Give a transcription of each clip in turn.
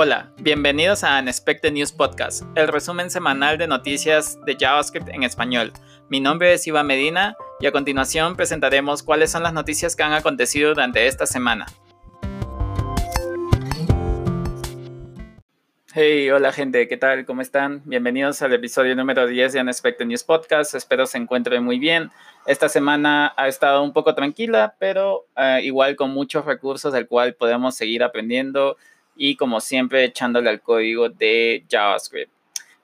Hola, bienvenidos a Unexpected News Podcast, el resumen semanal de noticias de JavaScript en español. Mi nombre es Iván Medina y a continuación presentaremos cuáles son las noticias que han acontecido durante esta semana. Hey, hola gente, ¿qué tal? ¿Cómo están? Bienvenidos al episodio número 10 de Unexpected News Podcast. Espero se encuentren muy bien. Esta semana ha estado un poco tranquila, pero uh, igual con muchos recursos del cual podemos seguir aprendiendo y como siempre echándole al código de JavaScript.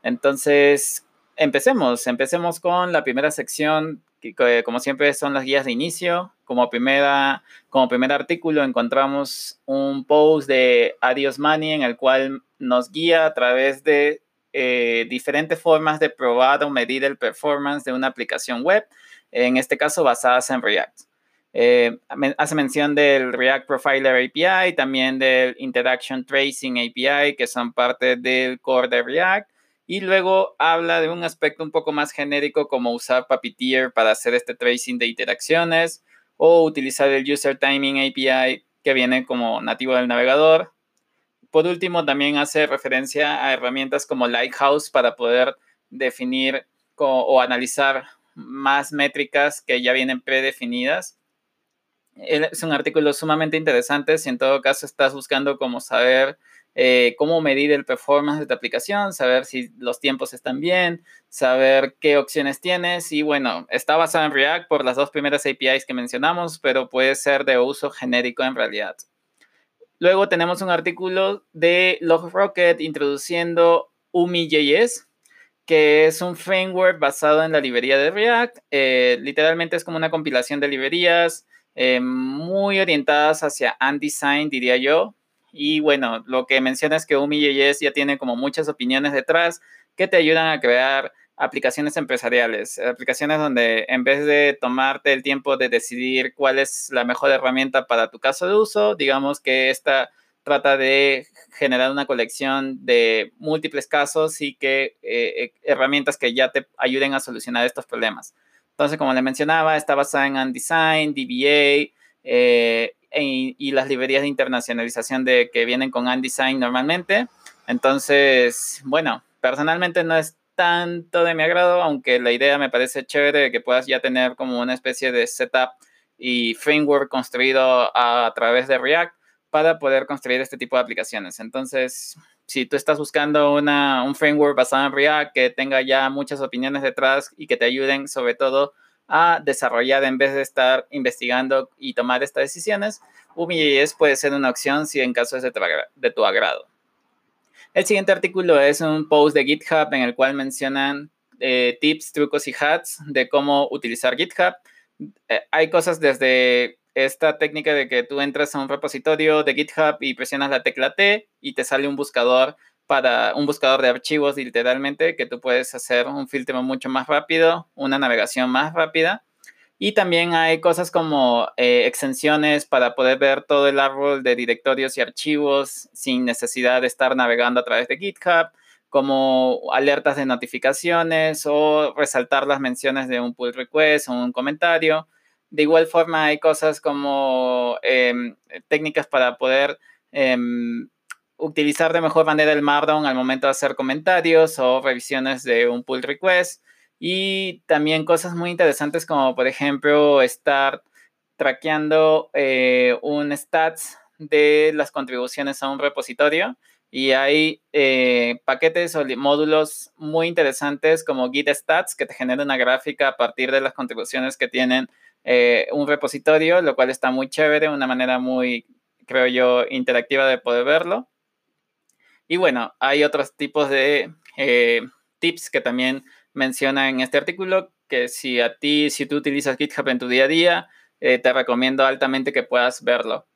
Entonces, empecemos, empecemos con la primera sección, que como siempre son las guías de inicio. Como, primera, como primer artículo encontramos un post de Adios Money en el cual nos guía a través de eh, diferentes formas de probar o medir el performance de una aplicación web, en este caso basadas en React. Eh, hace mención del React Profiler API, también del Interaction Tracing API, que son parte del core de React. Y luego habla de un aspecto un poco más genérico como usar Puppeteer para hacer este tracing de interacciones o utilizar el User Timing API que viene como nativo del navegador. Por último, también hace referencia a herramientas como Lighthouse para poder definir o analizar más métricas que ya vienen predefinidas es un artículo sumamente interesante si en todo caso estás buscando cómo saber eh, cómo medir el performance de tu aplicación, saber si los tiempos están bien, saber qué opciones tienes y bueno, está basado en React por las dos primeras APIs que mencionamos, pero puede ser de uso genérico en realidad. Luego tenemos un artículo de LogRocket introduciendo UMI.js, que es un framework basado en la librería de React. Eh, literalmente es como una compilación de librerías eh, muy orientadas hacia Undesign, diría yo. Y bueno, lo que menciona es que UMI.js ya tiene como muchas opiniones detrás que te ayudan a crear aplicaciones empresariales, aplicaciones donde en vez de tomarte el tiempo de decidir cuál es la mejor herramienta para tu caso de uso, digamos que esta trata de generar una colección de múltiples casos y que eh, eh, herramientas que ya te ayuden a solucionar estos problemas. Entonces, como le mencionaba, está basada en Undesign, DBA eh, y, las librerías de internacionalización de, que vienen con Undesign normalmente. Entonces, bueno, personalmente no es tanto de mi agrado, aunque la idea me parece chévere que puedas ya tener como una especie de setup y framework construido a través de React para poder construir este tipo de aplicaciones. Entonces, si tú estás buscando una, un framework basado en React que tenga ya muchas opiniones detrás y que te ayuden sobre todo a desarrollar en vez de estar investigando y tomar estas decisiones, UMI.js puede ser una opción si en caso es de tu, agrado. El siguiente artículo es un post de GitHub en el cual mencionan eh, tips, trucos y hacks de cómo utilizar GitHub. Eh, hay cosas desde esta técnica de que tú entras a un repositorio de GitHub y presionas la tecla T y te sale un buscador para un buscador de archivos literalmente que tú puedes hacer un filtro mucho más rápido, una navegación más rápida. Y también hay cosas como eh, extensiones para poder ver todo el árbol de directorios y archivos sin necesidad de estar navegando a través de GitHub, como alertas de notificaciones o resaltar las menciones de un pull request o un comentario. De igual forma hay cosas como em, técnicas para poder em, utilizar de mejor manera el Markdown al momento de hacer comentarios o revisiones de un pull request. Y también cosas muy interesantes como por ejemplo estar traqueando eh, un stats de las contribuciones a un repositorio. Y hay eh, paquetes o módulos muy interesantes como Git Stats que te generan una gráfica a partir de las contribuciones que tienen eh, un repositorio, lo cual está muy chévere, una manera muy, creo yo, interactiva de poder verlo. Y bueno, hay otros tipos de eh, tips que también menciona en este artículo, que si a ti, si tú utilizas GitHub en tu día a día, eh, te recomiendo altamente que puedas verlo.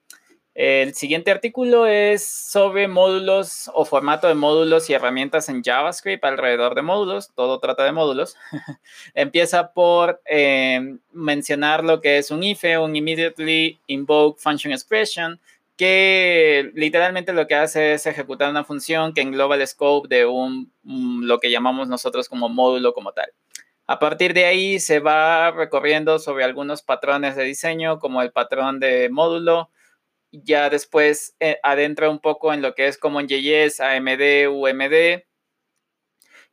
El siguiente artículo es sobre módulos o formato de módulos y herramientas en JavaScript alrededor de módulos. Todo trata de módulos. Empieza por eh, mencionar lo que es un IFE, un Immediately Invoke Function Expression, que literalmente lo que hace es ejecutar una función que engloba el scope de un, lo que llamamos nosotros como módulo como tal. A partir de ahí se va recorriendo sobre algunos patrones de diseño, como el patrón de módulo, ya después eh, adentra un poco en lo que es CommonJS, AMD, UMD.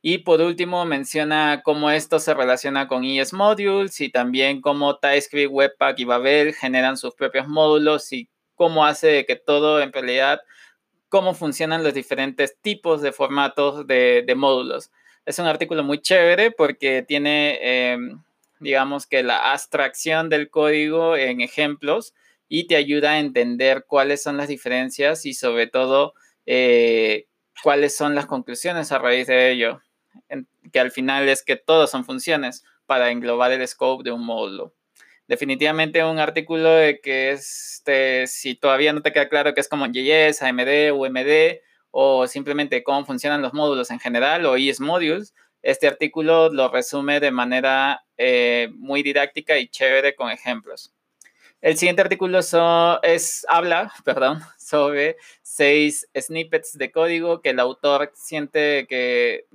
Y por último menciona cómo esto se relaciona con ES Modules y también cómo TypeScript, Webpack y Babel generan sus propios módulos y cómo hace que todo en realidad, cómo funcionan los diferentes tipos de formatos de, módulos. Es un artículo muy chévere porque tiene, em, digamos que la abstracción del código en ejemplos y te ayuda a entender cuáles son las diferencias y sobre todo eh, cuáles son las conclusiones a raíz de ello, que al final es que todos son funciones para englobar el scope de un módulo. Definitivamente un artículo de que este, si todavía no te queda claro que es como JS, AMD, UMD o simplemente cómo funcionan los módulos en general o ES Modules, este artículo lo resume de manera eh, muy didáctica y chévere con ejemplos. El siguiente artículo es, habla perdón, sobre seis snippets de código que el autor siente que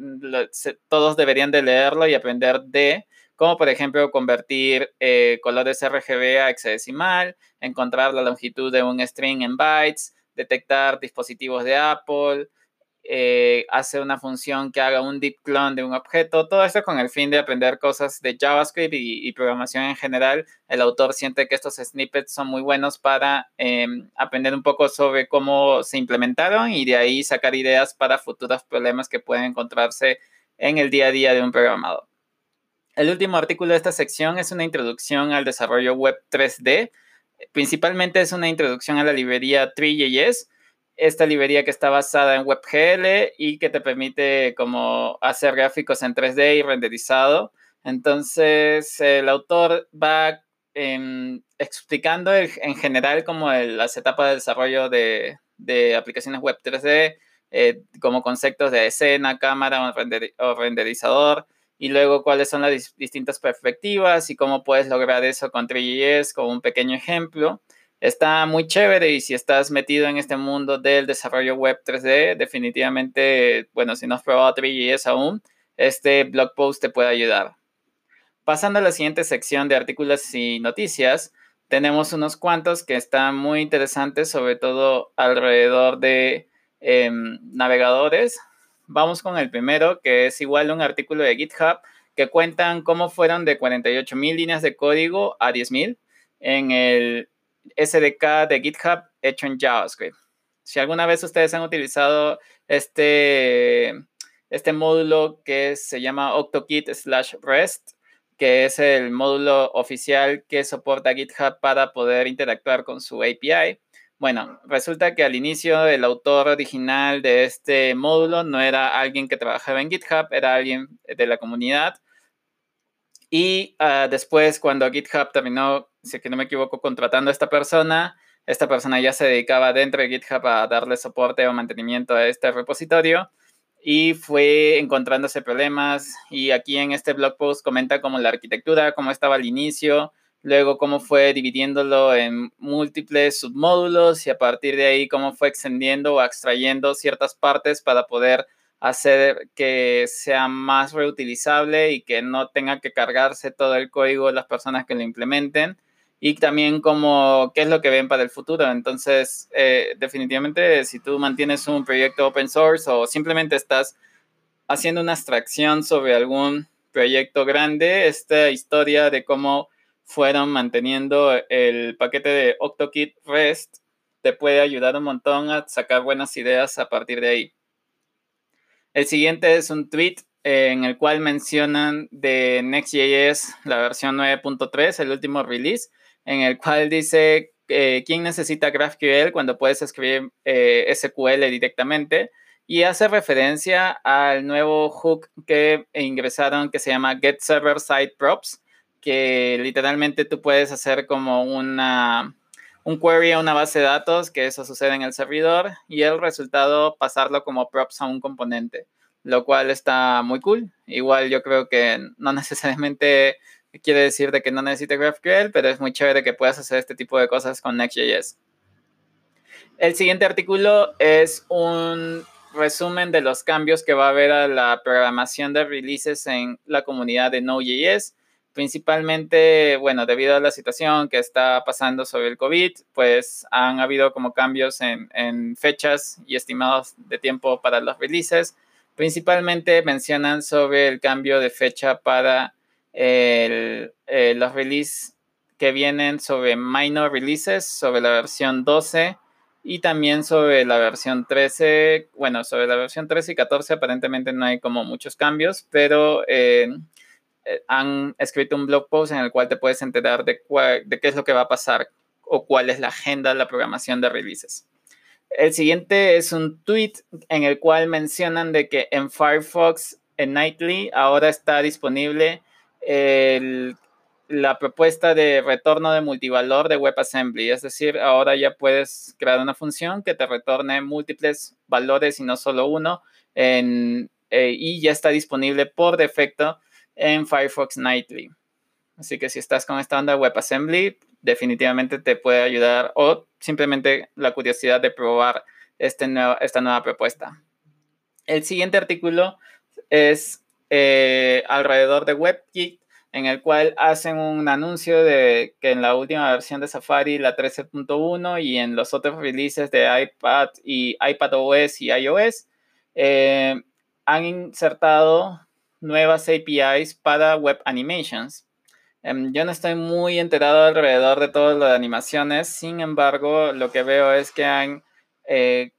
todos deberían de leerlo y aprender de, como por ejemplo convertir eh, colores RGB a hexadecimal, encontrar la longitud de un string en bytes, detectar dispositivos de Apple, eh, hace una función que haga un deep clone de un objeto, todo esto con el fin de aprender cosas de JavaScript y, programación en general. El autor siente que estos snippets son muy buenos para em, aprender un poco sobre cómo se implementaron y de ahí sacar ideas para futuros problemas que pueden encontrarse en el día a día de un programador. El último artículo de esta sección es una introducción al desarrollo web 3D. Principalmente es una introducción a la librería 3JS esta librería que está basada en WebGL y que te permite como hacer gráficos en 3D y renderizado. Entonces, el autor va em, explicando en general como las etapas de desarrollo de, aplicaciones web 3D, eh, como conceptos de escena, cámara o, renderizador, y luego cuáles son las distintas perspectivas y cómo puedes lograr eso con 3GS como un pequeño ejemplo. Está muy chévere y si estás metido en este mundo del desarrollo web 3D, definitivamente, bueno, si no has probado 3GS aún, este blog post te puede ayudar. Pasando a la siguiente sección de artículos y noticias, tenemos unos cuantos que están muy interesantes, sobre todo alrededor de em, navegadores. Vamos con el primero, que es igual un artículo de GitHub que cuentan cómo fueron de 48.000 líneas de código a 10.000 en el SDK de GitHub hecho en JavaScript. Si alguna vez ustedes han utilizado este, este módulo que se llama OctoKit slash REST, que es el módulo oficial que soporta GitHub para poder interactuar con su API. Bueno, resulta que al inicio el autor original de este módulo no era alguien que trabajaba en GitHub, era alguien de la comunidad. Y ah, después, cuando GitHub terminó si que no me equivoco, contratando a esta persona. Esta persona ya se dedicaba dentro de GitHub a darle soporte o mantenimiento a este repositorio y fue encontrándose problemas y aquí en este blog post comenta como la arquitectura, cómo estaba al inicio, luego cómo fue dividiéndolo en múltiples submódulos y a partir de ahí cómo fue extendiendo o extrayendo ciertas partes para poder hacer que sea más reutilizable y que no tenga que cargarse todo el código de las personas que lo implementen y también como qué es lo que ven para el futuro. Entonces, eh, definitivamente, si tú mantienes un proyecto open source o simplemente estás haciendo una abstracción sobre algún proyecto grande, esta historia de cómo fueron manteniendo el paquete de OctoKit REST te puede ayudar un montón a sacar buenas ideas a partir de ahí. El siguiente es un tweet en el cual mencionan de Next.js la versión 9.3, el último release, en el cual dice eh, quién necesita GraphQL cuando puedes escribir eh, SQL directamente y hace referencia al nuevo hook que ingresaron que se llama Get Server Side Props, que literalmente tú puedes hacer como una, un query a una base de datos, que eso sucede en el servidor, y el resultado pasarlo como props a un componente, lo cual está muy cool. Igual yo creo que no necesariamente quiere decir de que no necesite GraphQL, pero es muy chévere que puedas hacer este tipo de cosas con Next.js. El siguiente artículo es un resumen de los cambios que va a haber a la programación de releases en la comunidad de Node.js. Principalmente, bueno, debido a la situación que está pasando sobre el COVID, pues han habido como cambios en, en fechas y estimados de tiempo para los releases. Principalmente mencionan sobre el cambio de fecha para el, eh, los releases que vienen sobre minor releases, sobre la versión 12 y también sobre la versión 13. Bueno, sobre la versión 13 y 14 aparentemente no hay como muchos cambios, pero eh, eh, han escrito un blog post en el cual te puedes enterar de, de qué es lo que va a pasar o cuál es la agenda de la programación de releases. El siguiente es un tweet en el cual mencionan de que en Firefox en Nightly ahora está disponible la propuesta de retorno de multivalor de WebAssembly. Es decir, ahora ya puedes crear una función que te retorne múltiples valores y no solo uno. Eh, y ya está disponible por defecto en Firefox Nightly. Así que si estás con esta WebAssembly, definitivamente te puede ayudar o simplemente la curiosidad de probar este esta nueva propuesta. El siguiente artículo es eh, alrededor de WebKit, en el cual hacen un anuncio de que en la última versión de Safari, la 13.1, y en los otros releases de iPad y iPadOS y iOS, eh, han insertado nuevas APIs para Web Animations. Em, yo no estoy muy enterado alrededor de todo lo animaciones, sin embargo, lo que veo es que han eh,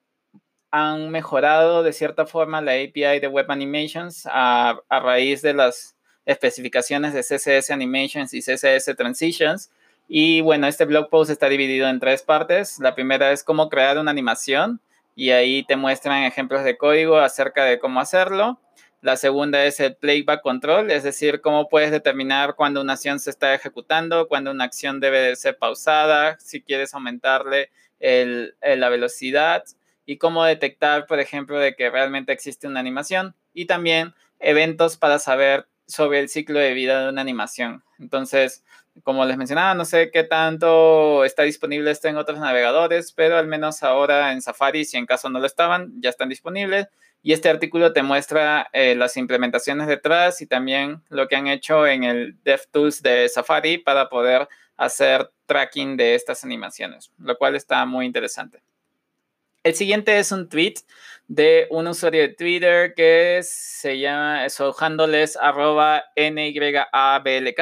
han mejorado de cierta forma la API de Web Animations a, raíz de las especificaciones de CSS Animations y CSS Transitions. Y bueno, este blog post está dividido en tres partes. La primera es cómo crear una animación y ahí te muestran ejemplos de código acerca de cómo hacerlo. La segunda es el playback control, es decir, cómo puedes determinar cuando una acción se está ejecutando, cuando una acción debe de ser pausada, si quieres aumentarle la velocidad y cómo detectar, por ejemplo, de que realmente existe una animación y también eventos para saber sobre el ciclo de vida de una animación. Entonces, como les mencionaba, no sé qué tanto está disponible esto en otros navegadores, pero al menos ahora en Safari, si en caso no lo estaban, ya están disponibles. Y este artículo te muestra eh, las implementaciones detrás y también lo que han hecho en el DevTools de Safari para poder hacer tracking de estas animaciones, lo cual está muy interesante. El siguiente es un tweet de un usuario de Twitter que se llama, su handle arroba NYABLK,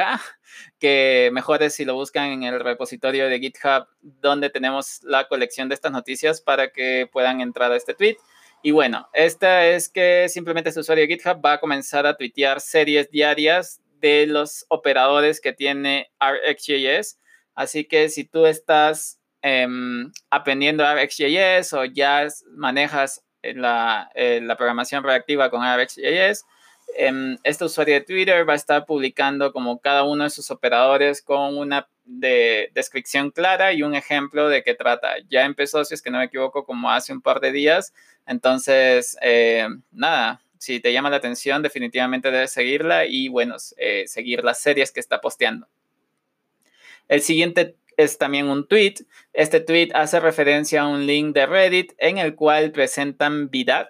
que mejor es si lo buscan en el repositorio de GitHub donde tenemos la colección de estas noticias para que puedan entrar a este tweet. Y bueno, esta es que simplemente este usuario de GitHub va a comenzar a tuitear series diarias de los operadores que tiene RxJS. Así que si tú estás Em, aprendiendo RxJS o ya manejas la, eh, la programación reactiva con RxJS, em, este usuario de Twitter va a estar publicando como cada uno de sus operadores con una de descripción clara y un ejemplo de qué trata. Ya empezó, si es que no me equivoco, como hace un par de días. Entonces, eh, nada, si te llama la atención, definitivamente debes seguirla y, bueno, eh, seguir las series que está posteando. El siguiente es también un tweet. Este tweet hace referencia a un link de Reddit en el cual presentan Vidat.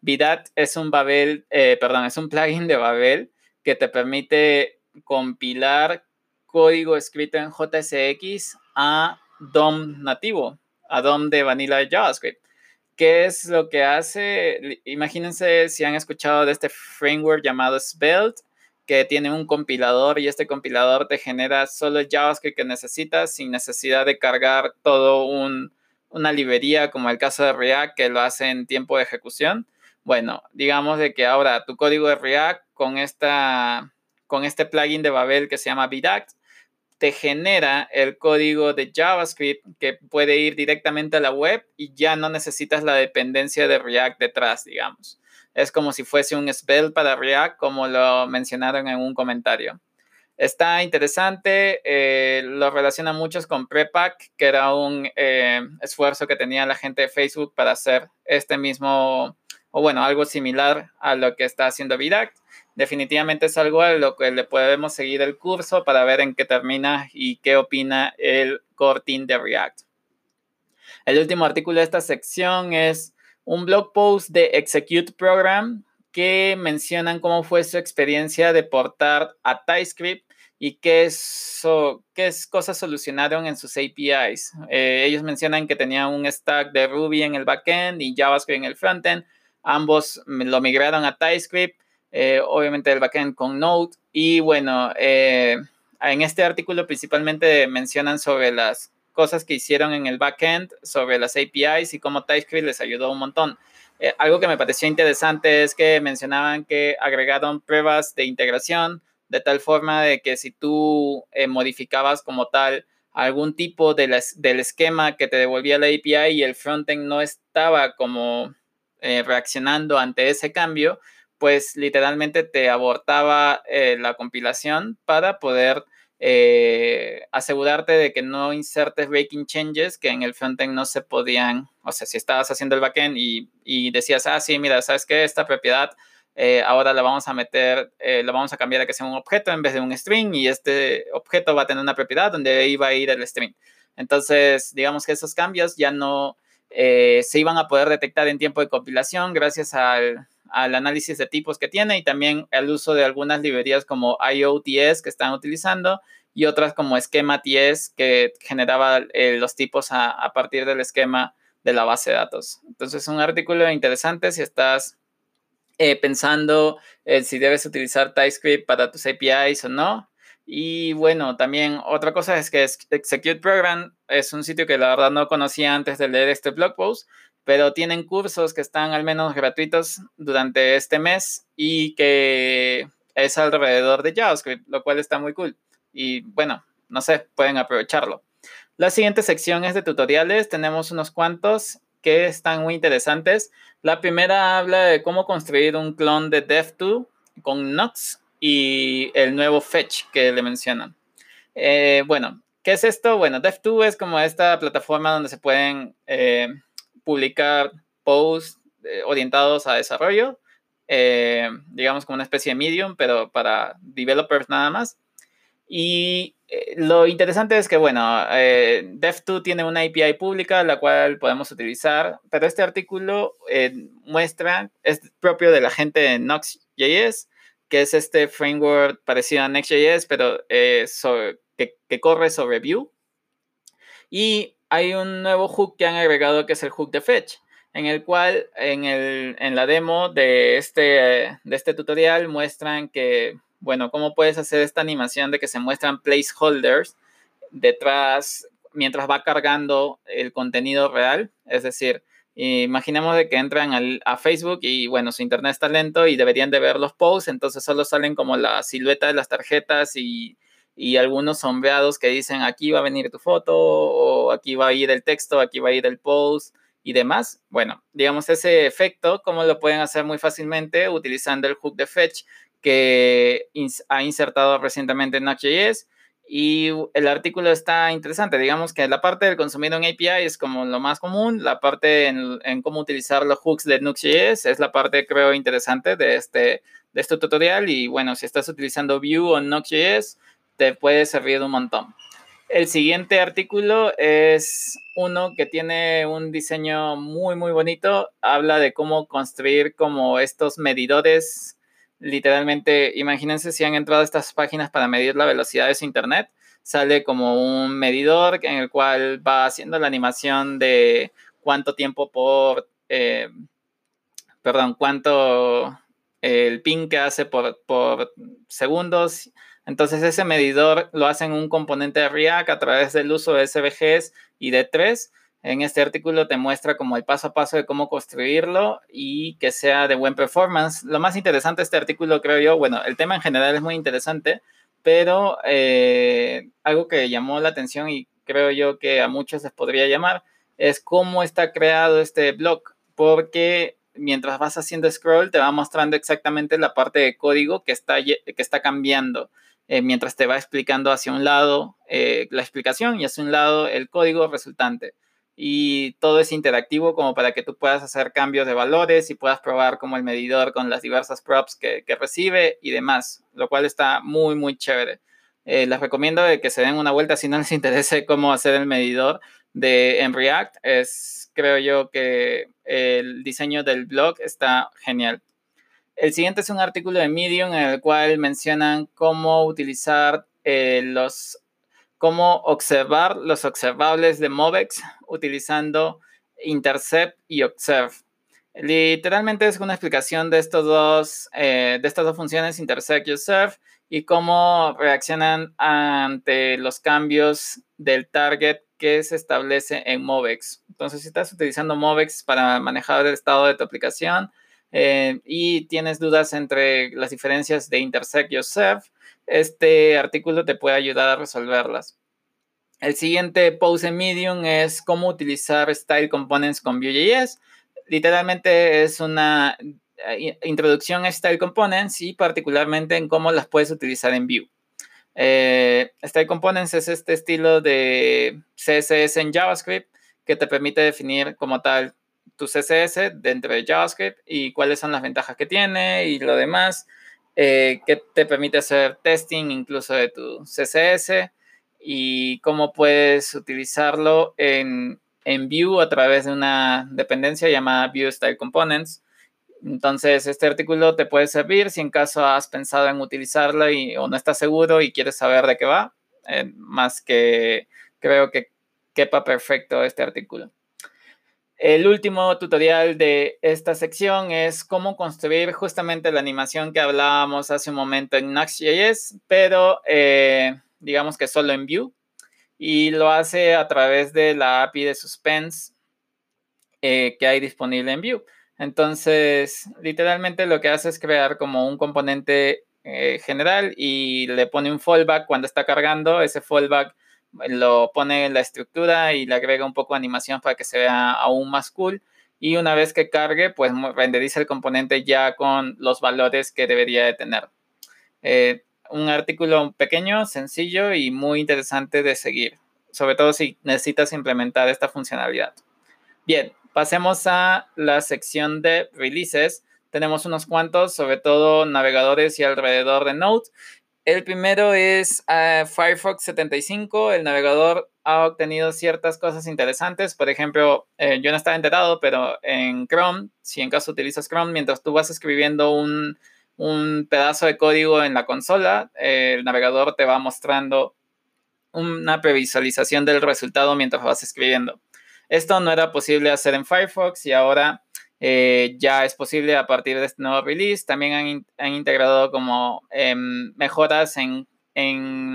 Vidat es un Babel, eh, perdón, es un plugin de Babel que te permite compilar código escrito en JSX a DOM nativo, a DOM de Vanilla JavaScript. ¿Qué es lo que hace? Imagínense si han escuchado de este framework llamado Svelte que tiene un compilador y este compilador te genera solo el JavaScript que necesitas sin necesidad de cargar todo un, una librería como el caso de React que lo hace en tiempo de ejecución. Bueno, digamos de que ahora tu código de React con, esta, con este plugin de Babel que se llama Vidact te genera el código de JavaScript que puede ir directamente a la web y ya no necesitas la dependencia de React detrás, digamos. Es como si fuese un spell para React, como lo mencionaron en un comentario. Está interesante, eh, lo relaciona muchos con Prepack, que era un eh, esfuerzo que tenía la gente de Facebook para hacer este mismo, o bueno, algo similar a lo que está haciendo Vidact. Definitivamente es algo a lo que le podemos seguir el curso para ver en qué termina y qué opina el core team de React. El último artículo de esta sección es un blog post de Execute Program que mencionan cómo fue su experiencia de portar a TypeScript y qué, qué cosas solucionaron en sus APIs. Eh, ellos mencionan que tenían un stack de Ruby en el backend y JavaScript en el frontend. Ambos lo migraron a TypeScript, eh, obviamente el backend con Node. Y bueno, eh, en este artículo principalmente mencionan sobre las cosas que hicieron en el backend, sobre las APIs y cómo TypeScript les ayudó un montón. algo que me pareció interesante es que mencionaban que agregaron pruebas de integración de tal forma de que si tú eh, modificabas como tal algún tipo de del esquema que te devolvía la API y el frontend no estaba como eh, reaccionando ante ese cambio, pues literalmente te abortaba eh, la compilación para poder asegurarte de que no insertes breaking changes que en el frontend no se podían, o sea, si estabas haciendo el backend y, decías, ah, sí, mira, ¿sabes qué? Esta propiedad eh, ahora la vamos a meter, eh, lo vamos a cambiar a que sea un objeto en vez de un string y este objeto va a tener una propiedad donde ahí va a ir el string. Entonces, digamos que esos cambios ya no eh, se iban a poder detectar en tiempo de compilación gracias al, al, análisis de tipos que tiene y también el uso de algunas librerías como IOTS que están utilizando y otras como SchemaTS que generaba los tipos a, a partir del esquema de la base de datos. Entonces, un artículo interesante si estás eh, pensando eh, si debes utilizar TypeScript para tus APIs o no. Y bueno, también otra cosa es que Execute Program es un sitio que la verdad no conocía antes de leer este blog post, pero tienen cursos que están al menos gratuitos durante este mes y que es alrededor de JavaScript, lo cual está muy cool. Y bueno, no sé, pueden aprovecharlo. La siguiente sección es de tutoriales, tenemos unos cuantos que están muy interesantes. La primera habla de cómo construir un clon de Dev2 con Nox y el nuevo Fetch que le mencionan. Eh, bueno, ¿qué es esto? Bueno, Dev2 es como esta plataforma donde se pueden eh, publicar posts eh, orientados a desarrollo, digamos como una especie de medium, pero para developers nada más. Y eh, lo interesante es que, bueno, eh, Dev2 tiene una API pública la cual podemos utilizar, pero este artículo eh, muestra, es propio de la gente de Nox.js, que es este framework parecido a Next.js, pero que, que, corre sobre Vue. Y hay un nuevo hook que han agregado que es el hook de fetch, en el cual en, el, en la demo de este, de este tutorial muestran que bueno, ¿cómo puedes hacer esta animación de que se muestran placeholders detrás mientras va cargando el contenido real? Es decir, imaginemos de que entran a Facebook y bueno, su internet está lento y deberían de ver los posts, entonces solo salen como la silueta de las tarjetas y, y algunos sombreados que dicen aquí va a venir tu foto o aquí va a ir el texto, aquí va a ir el post y demás. Bueno, digamos ese efecto, ¿cómo lo pueden hacer muy fácilmente utilizando el hook de fetch que ha insertado recientemente en Node.js y el artículo está interesante. Digamos que la parte del consumir un API es como lo más común, la parte en, cómo utilizar los hooks de Nuxt.js es la parte creo interesante de este, de este tutorial y bueno, si estás utilizando Vue o Nuxt.js te puede servir un montón. El siguiente artículo es uno que tiene un diseño muy muy bonito, habla de cómo construir como estos medidores literalmente, imagínense si han entrado estas páginas para medir la velocidad de su internet, sale como un medidor en el cual va haciendo la animación de cuánto tiempo por, eh, perdón, cuánto el ping que hace por segundos. Entonces ese medidor lo hace en un componente de React a través del uso de SVGs y de 3 en este artículo te muestra como el paso a paso de cómo construirlo y que sea de buen performance. Lo más interesante de este artículo, creo yo, bueno, el tema en general es muy interesante, pero eh, algo que llamó la atención y creo yo que a muchos les podría llamar es cómo está creado este blog, porque mientras vas haciendo scroll te va mostrando exactamente la parte de código que está, que está cambiando. Eh, mientras te va explicando hacia un lado eh, la explicación y hacia un lado el código resultante y todo es interactivo como para que tú puedas hacer cambios de valores y puedas probar como el medidor con las diversas props que, recibe y demás, lo cual está muy, muy chévere. Eh, les recomiendo que se den una vuelta si no les interesa cómo hacer el medidor de, en React. Es, creo yo que el diseño del blog está genial. El siguiente es un artículo de Medium en el cual mencionan cómo utilizar eh, los, cómo observar los observables de Movex utilizando intercept y observe. Literalmente es una explicación de, estos dos, eh, de estas dos funciones, intersect y observe, y cómo reaccionan ante los cambios del target que se establece en Movex. Entonces, si estás utilizando Movex para manejar el estado de tu aplicación eh, y tienes dudas entre las diferencias de intersect y observe, este artículo te puede ayudar a resolverlas. El siguiente post en Medium es cómo utilizar Style Components con Vue.js. Literalmente es una eh, introducción a Style Components y particularmente en cómo las puedes utilizar en Vue. Eh, Style Components es este estilo de CSS en JavaScript que te permite definir como tal tu CSS dentro de JavaScript y cuáles son las ventajas que tiene y lo demás, eh, que te permite hacer testing incluso de tu CSS y cómo puedes utilizarlo en, en Vue a través de una dependencia llamada Vue Style Components. Entonces, este artículo te puede servir si en caso has pensado en utilizarlo y, o no estás seguro y quieres saber de qué va, eh, más que creo que quepa perfecto este artículo. El último tutorial de esta sección es cómo construir justamente la animación que hablábamos hace un momento en Next.js, pero eh, digamos que solo en Vue. Y lo hace a través de la API de Suspense eh, que hay disponible en Vue. Entonces, literalmente lo que hace es crear como un componente eh, general y le pone un fallback cuando está cargando. Ese fallback lo pone en la estructura y le agrega un poco de animación para que se vea aún más cool. Y una vez que cargue, pues renderiza el componente ya con los valores que debería de tener. Eh, un artículo pequeño, sencillo y muy interesante de seguir, sobre todo si necesitas implementar esta funcionalidad. Bien, pasemos a la sección de releases. Tenemos unos cuantos, sobre todo navegadores y alrededor de Node. El primero es ah, Firefox 75. El navegador ha obtenido ciertas cosas interesantes. Por ejemplo, eh, yo no estaba enterado, pero en Chrome, si en caso utilizas Chrome, mientras tú vas escribiendo un, un pedazo de código en la consola, el navegador te va mostrando una previsualización del resultado mientras vas escribiendo. Esto no era posible hacer en Firefox y ahora eh, ya es posible a partir de este nuevo release. También han, integrado como em, mejoras en,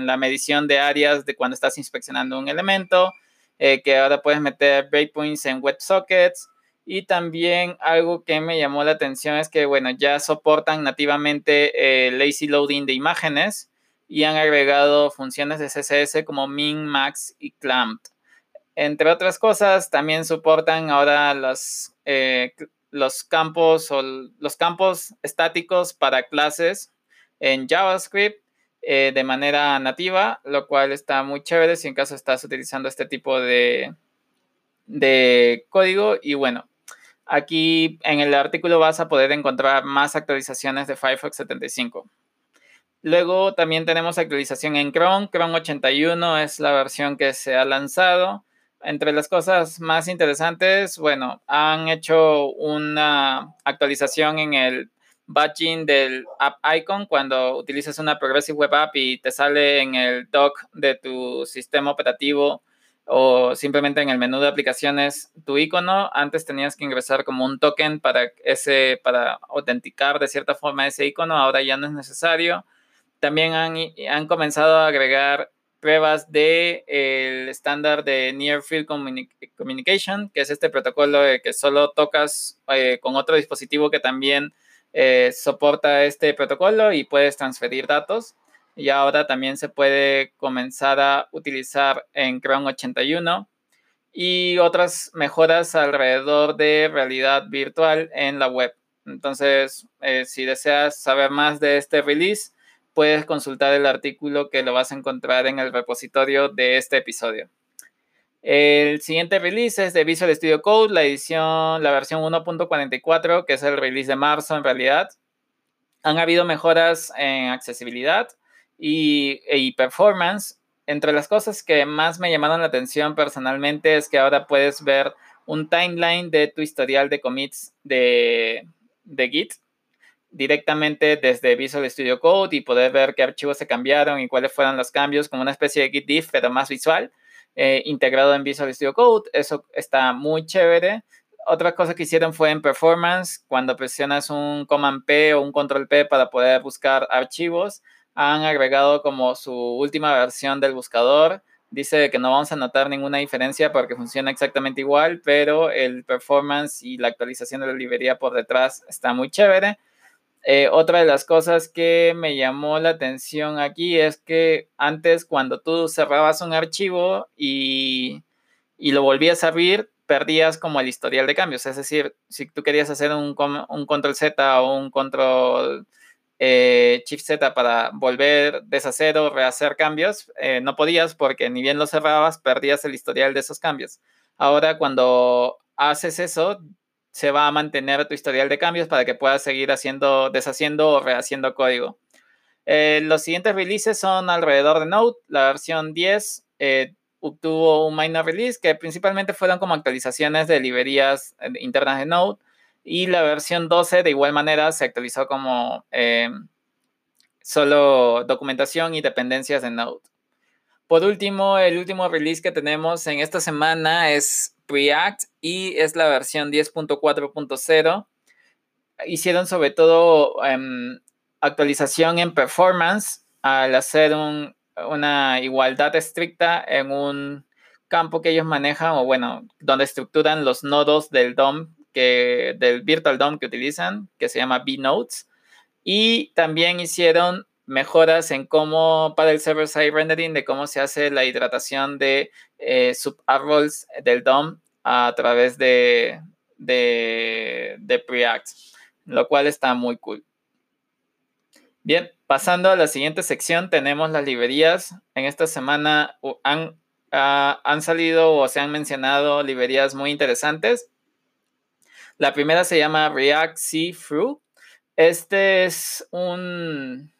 la medición de áreas de cuando estás inspeccionando un elemento, eh, que ahora puedes meter breakpoints en WebSockets. Y también algo que me llamó la atención es que, bueno, ya soportan nativamente el lazy loading de imágenes y han agregado funciones de CSS como min, max y clamp. Entre otras cosas, también soportan ahora eh, los campos o los campos estáticos para clases en JavaScript eh, de manera nativa, lo cual está muy chévere si en caso estás utilizando este tipo de, de código. Y bueno, Aquí en el artículo vas a poder encontrar más actualizaciones de Firefox 75. Luego también tenemos actualización en Chrome. Chrome 81 es la versión que se ha lanzado. Entre las cosas más interesantes, bueno, han hecho una actualización en el badging del app icon cuando utilizas una Progressive Web App y te sale en el dock de tu sistema operativo o simplemente en el menú de aplicaciones tu icono. Antes tenías que ingresar como un token para, ese, para autenticar de cierta forma ese icono, ahora ya no es necesario. También han, han comenzado a agregar pruebas del el estándar de Near Field Communication, que es este protocolo de que solo tocas eh, con otro dispositivo que también eh, soporta este protocolo y puedes transferir datos y ahora también se puede comenzar a utilizar en Chrome 81 y otras mejoras alrededor de realidad virtual en la web. Entonces, eh, si deseas saber más de este release, puedes consultar el artículo que lo vas a encontrar en el repositorio de este episodio. El siguiente release es de Visual Studio Code, la edición, la versión 1.44, que es el release de marzo en realidad. Han habido mejoras en accesibilidad, y, performance, entre las cosas que más me llamaron la atención personalmente es que ahora puedes ver un timeline de tu historial de commits de, de Git directamente desde Visual Studio Code y poder ver qué archivos se cambiaron y cuáles fueron los cambios, como una especie de Git diff, pero más visual, eh, integrado en Visual Studio Code. Eso está muy chévere. Otra cosa que hicieron fue en performance, cuando presionas un Command P o un Control P para poder buscar archivos, han agregado como su última versión del buscador. Dice que no vamos a notar ninguna diferencia porque funciona exactamente igual, pero el performance y la actualización de la librería por detrás está muy chévere. Eh, otra de las cosas que me llamó la atención aquí es que antes cuando tú cerrabas un archivo y, y lo volvías a abrir, perdías como el historial de cambios. Es decir, si tú querías hacer un, control Z o un control eh, Shift Z para volver, deshacer o rehacer cambios, eh, no podías porque ni bien lo cerrabas, perdías el historial de esos cambios. Ahora cuando haces eso, se va a mantener tu historial de cambios para que puedas seguir haciendo, deshaciendo o rehaciendo código. Eh, los siguientes releases son alrededor de Node. La versión 10 eh, obtuvo un minor release que principalmente fueron como actualizaciones de librerías eh, internas de Node. Y la versión 12 de igual manera se actualizó como solo documentación y dependencias de Node. Por último, el último release que tenemos en esta semana es Preact y es la versión 10.4.0. Hicieron sobre todo em, actualización en performance al hacer una igualdad estricta en un campo que ellos manejan o bueno, donde estructuran los nodos del DOM que del Virtual DOM que utilizan, que se llama B-Nodes. Y también hicieron mejoras en cómo, para el server-side rendering, de cómo se hace la hidratación de eh, subárboles del DOM a través de, de, de Preact, lo cual está muy cool. Bien, pasando a la siguiente sección, tenemos las librerías. En esta semana han, han salido o se han mencionado librerías muy interesantes. La primera se llama React See Through. Este es un,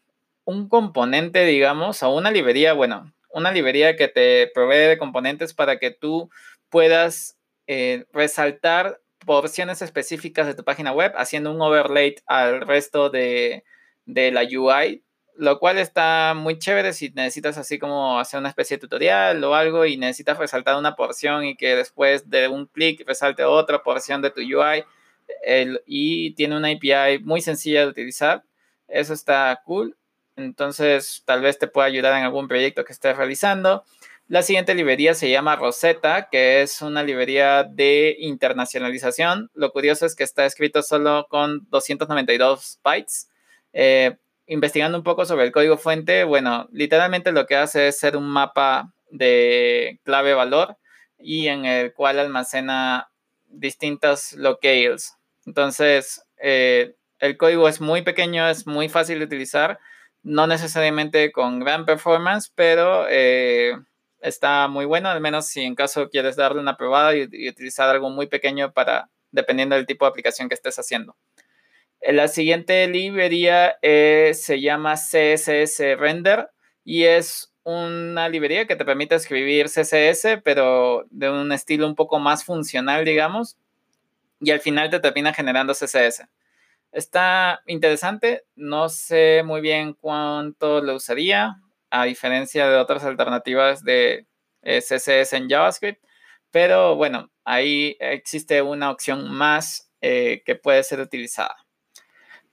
un componente, digamos, o una librería, bueno, una librería que te provee de componentes para que tú puedas eh, resaltar porciones específicas de tu página web haciendo un overlay al resto de, de la UI, lo cual está muy chévere si necesitas así como hacer una especie de tutorial o algo y necesitas resaltar una porción y que después de un clic resalte otra porción de tu UI el, y tiene una API muy sencilla de utilizar. Eso está cool. Entonces, tal vez te pueda ayudar en algún proyecto que estés realizando. La siguiente librería se llama Rosetta, que es una librería de internacionalización. Lo curioso es que está escrito solo con 292 bytes. Eh, investigando un poco sobre el código fuente, bueno, literalmente lo que hace es ser un mapa de clave valor y en el cual almacena distintas locales. Entonces, eh, el código es muy pequeño, es muy fácil de utilizar no necesariamente con gran performance, pero eh, está muy bueno, al menos si en caso quieres darle una probada y, utilizar algo muy pequeño para, dependiendo del tipo de aplicación que estés haciendo. Eh, la siguiente librería eh, se llama CSS Render y es una librería que te permite escribir CSS, pero de un estilo un poco más funcional, digamos, y al final te termina generando CSS. Está interesante, no sé muy bien cuánto lo usaría, a diferencia de otras alternativas de eh, CSS en JavaScript, pero bueno, ahí existe una opción más eh, que puede ser utilizada.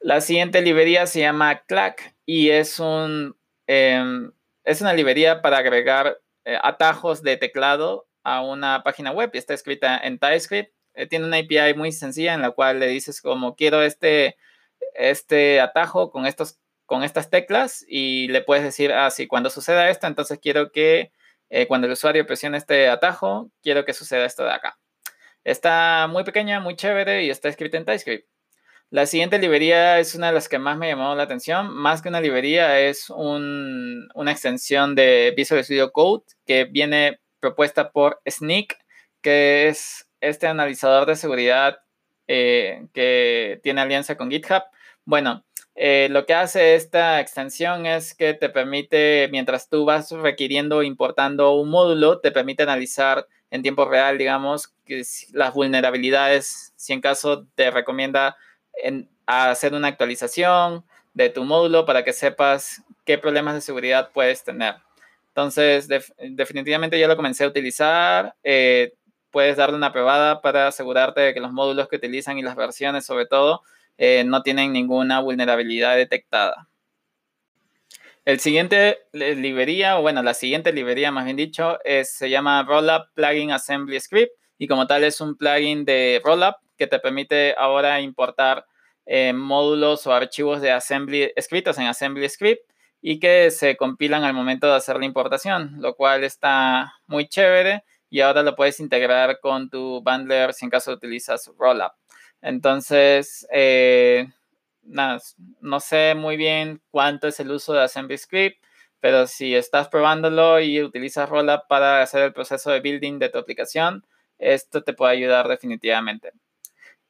La siguiente librería se llama Clack y es, un, em, es una librería para agregar eh, atajos de teclado a una página web y está escrita en TypeScript eh, tiene una API muy sencilla en la cual le dices como quiero este, este atajo con, estos, con estas teclas y le puedes decir, ah, sí, cuando suceda esto, entonces quiero que eh, cuando el usuario presione este atajo, quiero que suceda esto de acá. Está muy pequeña, muy chévere y está escrita en TypeScript. La siguiente librería es una de las que más me llamó la atención. Más que una librería, es una extensión de Visual Studio Code que viene propuesta por Sneak, que es este analizador de seguridad eh, que tiene alianza con GitHub, bueno, eh, lo que hace esta extensión es que te permite, mientras tú vas requiriendo importando un módulo, te permite analizar en tiempo real, digamos, que las vulnerabilidades, si en caso te recomienda hacer una actualización de tu módulo para que sepas qué problemas de seguridad puedes tener. Entonces, definitivamente ya lo comencé a utilizar. Eh, puedes darle una probada para asegurarte de que los módulos que utilizan y las versiones, sobre todo, eh, no tienen ninguna vulnerabilidad detectada. El siguiente librería, o bueno, la siguiente librería más bien dicho, se llama Rollup Plugin Assembly Script y como tal es un plugin de Rollup que te permite ahora importar eh, módulos o archivos de assembly escritos en Assembly Script y que se compilan al momento de hacer la importación, lo cual está muy chévere y ahora lo puedes integrar con tu bundler si en caso utilizas Rollup. Entonces, eh, nada, no sé muy bien cuánto es el uso de Assembly Script, pero si estás probándolo y utilizas Rollup para hacer el proceso de building de tu aplicación, esto te puede ayudar definitivamente.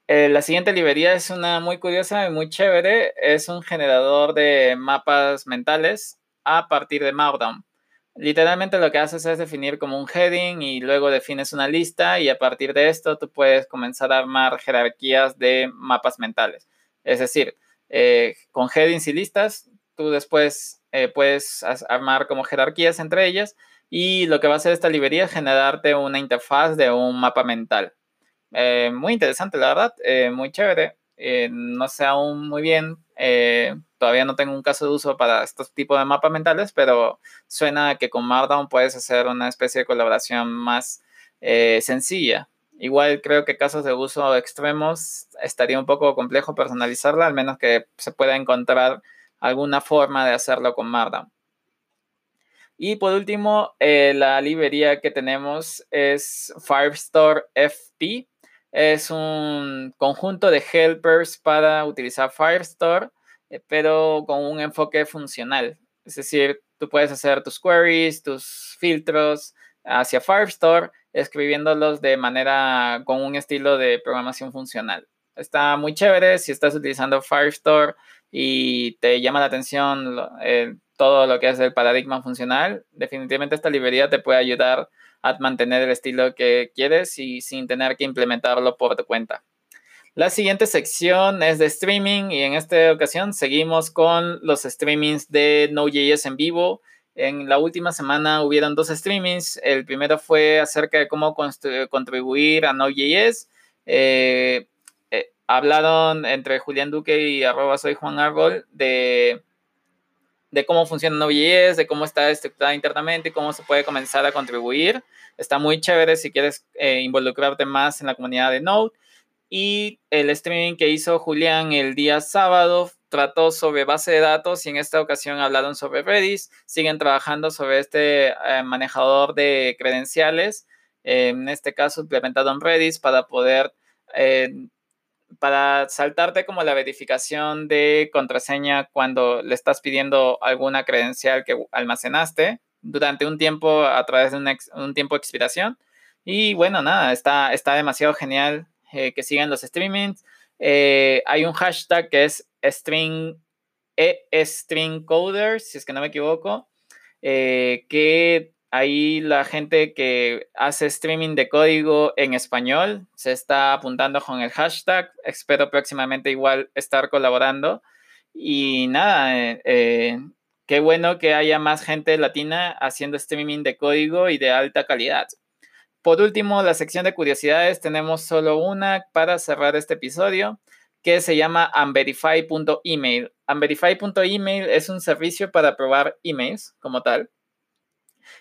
Eh, la siguiente librería es una muy curiosa y muy chévere. Es un generador de mapas mentales a partir de Markdown. Literalmente lo que haces es definir como un heading y luego defines una lista y a partir de esto tú puedes comenzar a armar jerarquías de mapas mentales. Es decir, eh, con headings y listas, tú después eh, puedes armar como jerarquías entre ellas y lo que va a hacer esta librería es generarte una interfaz de un mapa mental. Eh, muy interesante, la verdad, muy chévere. No sé aún muy bien todavía no tengo un caso de uso para estos tipos de mapas mentales, pero suena que con Markdown puedes hacer una especie de colaboración más eh, sencilla. Igual creo que casos de uso extremos estaría un poco complejo personalizarla, al menos que se pueda encontrar alguna forma de hacerlo con Markdown. Y por último, eh, la librería que tenemos es Firestore FP. Es un conjunto de helpers para utilizar Firestore eh, pero con un enfoque funcional. Es decir, tú puedes hacer tus queries, tus filtros hacia Firestore, escribiéndolos de manera con un estilo de programación funcional. Está muy chévere si estás utilizando Firestore y te llama la atención eh, todo lo que es el paradigma funcional. Definitivamente esta librería te puede ayudar a mantener el estilo que quieres y sin tener que implementarlo por tu cuenta. La siguiente sección es de streaming y en esta ocasión seguimos con los streamings de Node.js en vivo. En la última semana hubieron dos streamings. El primero fue acerca de cómo contribuir a Node.js. Eh, eh, hablaron entre Julián Duque y arroba soy Juan Árbol de, de cómo funciona Node.js, de cómo está estructurada internamente y cómo se puede comenzar a contribuir. Está muy chévere si quieres eh, involucrarte más en la comunidad de Node. Y el streaming que hizo Julián el día sábado trató sobre base de datos y en esta ocasión hablaron sobre Redis. Siguen trabajando sobre este eh, manejador de credenciales, en este caso implementado en Redis para poder, eh, para saltarte como la verificación de contraseña cuando le estás pidiendo alguna credencial que almacenaste durante un tiempo a través de un, tiempo de expiración. Y bueno, nada, está, está demasiado genial eh, que sigan los streamings. Eh, hay un hashtag que es string, e string coder, si es que no me equivoco, eh, que ahí la gente que hace streaming de código en español se está apuntando con el hashtag. Espero próximamente igual estar colaborando. Y nada, qué bueno que haya más gente latina haciendo streaming de código y de alta calidad. Por último, la sección de curiosidades, tenemos solo una para cerrar este episodio que se llama unverify.email. Unverify.email es un servicio para probar emails como tal.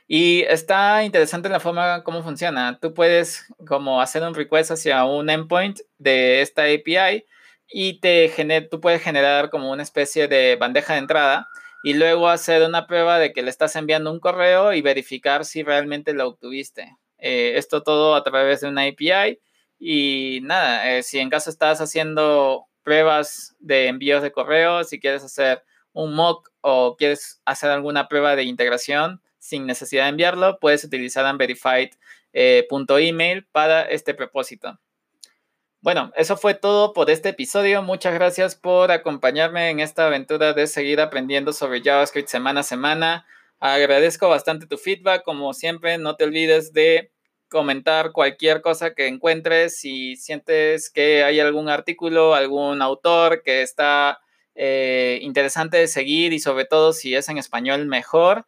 Y está interesante la forma como funciona. Tú puedes como hacer un request hacia un endpoint de esta API y te tú puedes generar como una especie de bandeja de entrada y luego hacer una prueba de que le estás enviando un correo y verificar si realmente lo obtuviste. Eh, esto todo a través de una API. Y nada, eh, si en caso estás haciendo pruebas de envíos de correo, si quieres hacer un mock o quieres hacer alguna prueba de integración sin necesidad de enviarlo, puedes utilizar unverified.email para este propósito. Bueno, eso fue todo por este episodio. Muchas gracias por acompañarme en esta aventura de seguir aprendiendo sobre JavaScript semana a semana. Agradezco bastante tu feedback. Como siempre, no te olvides de comentar cualquier cosa que encuentres. Si sientes que hay algún artículo, algún autor que está eh, interesante de seguir y sobre todo si es en español mejor.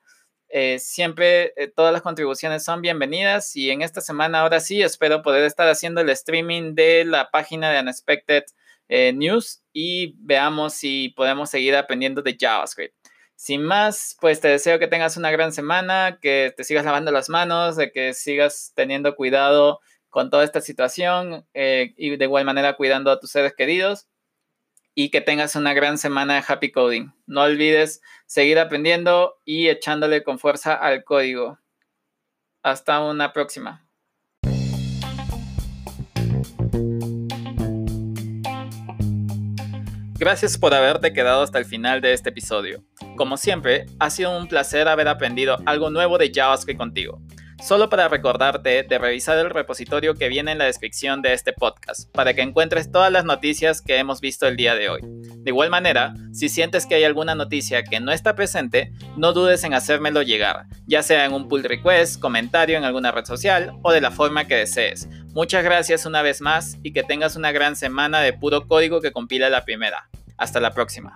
Eh, siempre eh, todas las contribuciones son bienvenidas y en esta semana ahora sí espero poder estar haciendo el streaming de la página de Unexpected News y veamos si podemos seguir aprendiendo de JavaScript. Sin más, pues te deseo que tengas una gran semana, que te sigas lavando las manos, de que sigas teniendo cuidado con toda esta situación eh, y de igual manera cuidando a tus seres queridos y que tengas una gran semana de happy coding. No olvides seguir aprendiendo y echándole con fuerza al código. Hasta una próxima. Gracias por haberte quedado hasta el final de este episodio. Como siempre, ha sido un placer haber aprendido algo nuevo de JavaScript contigo. Solo para recordarte de revisar el repositorio que viene en la descripción de este podcast, para que encuentres todas las noticias que hemos visto el día de hoy. De igual manera, si sientes que hay alguna noticia que no está presente, no dudes en hacérmelo llegar, ya sea en un pull request, comentario en alguna red social o de la forma que desees. Muchas gracias una vez más y que tengas una gran semana de puro código que compila la primera. Hasta la próxima.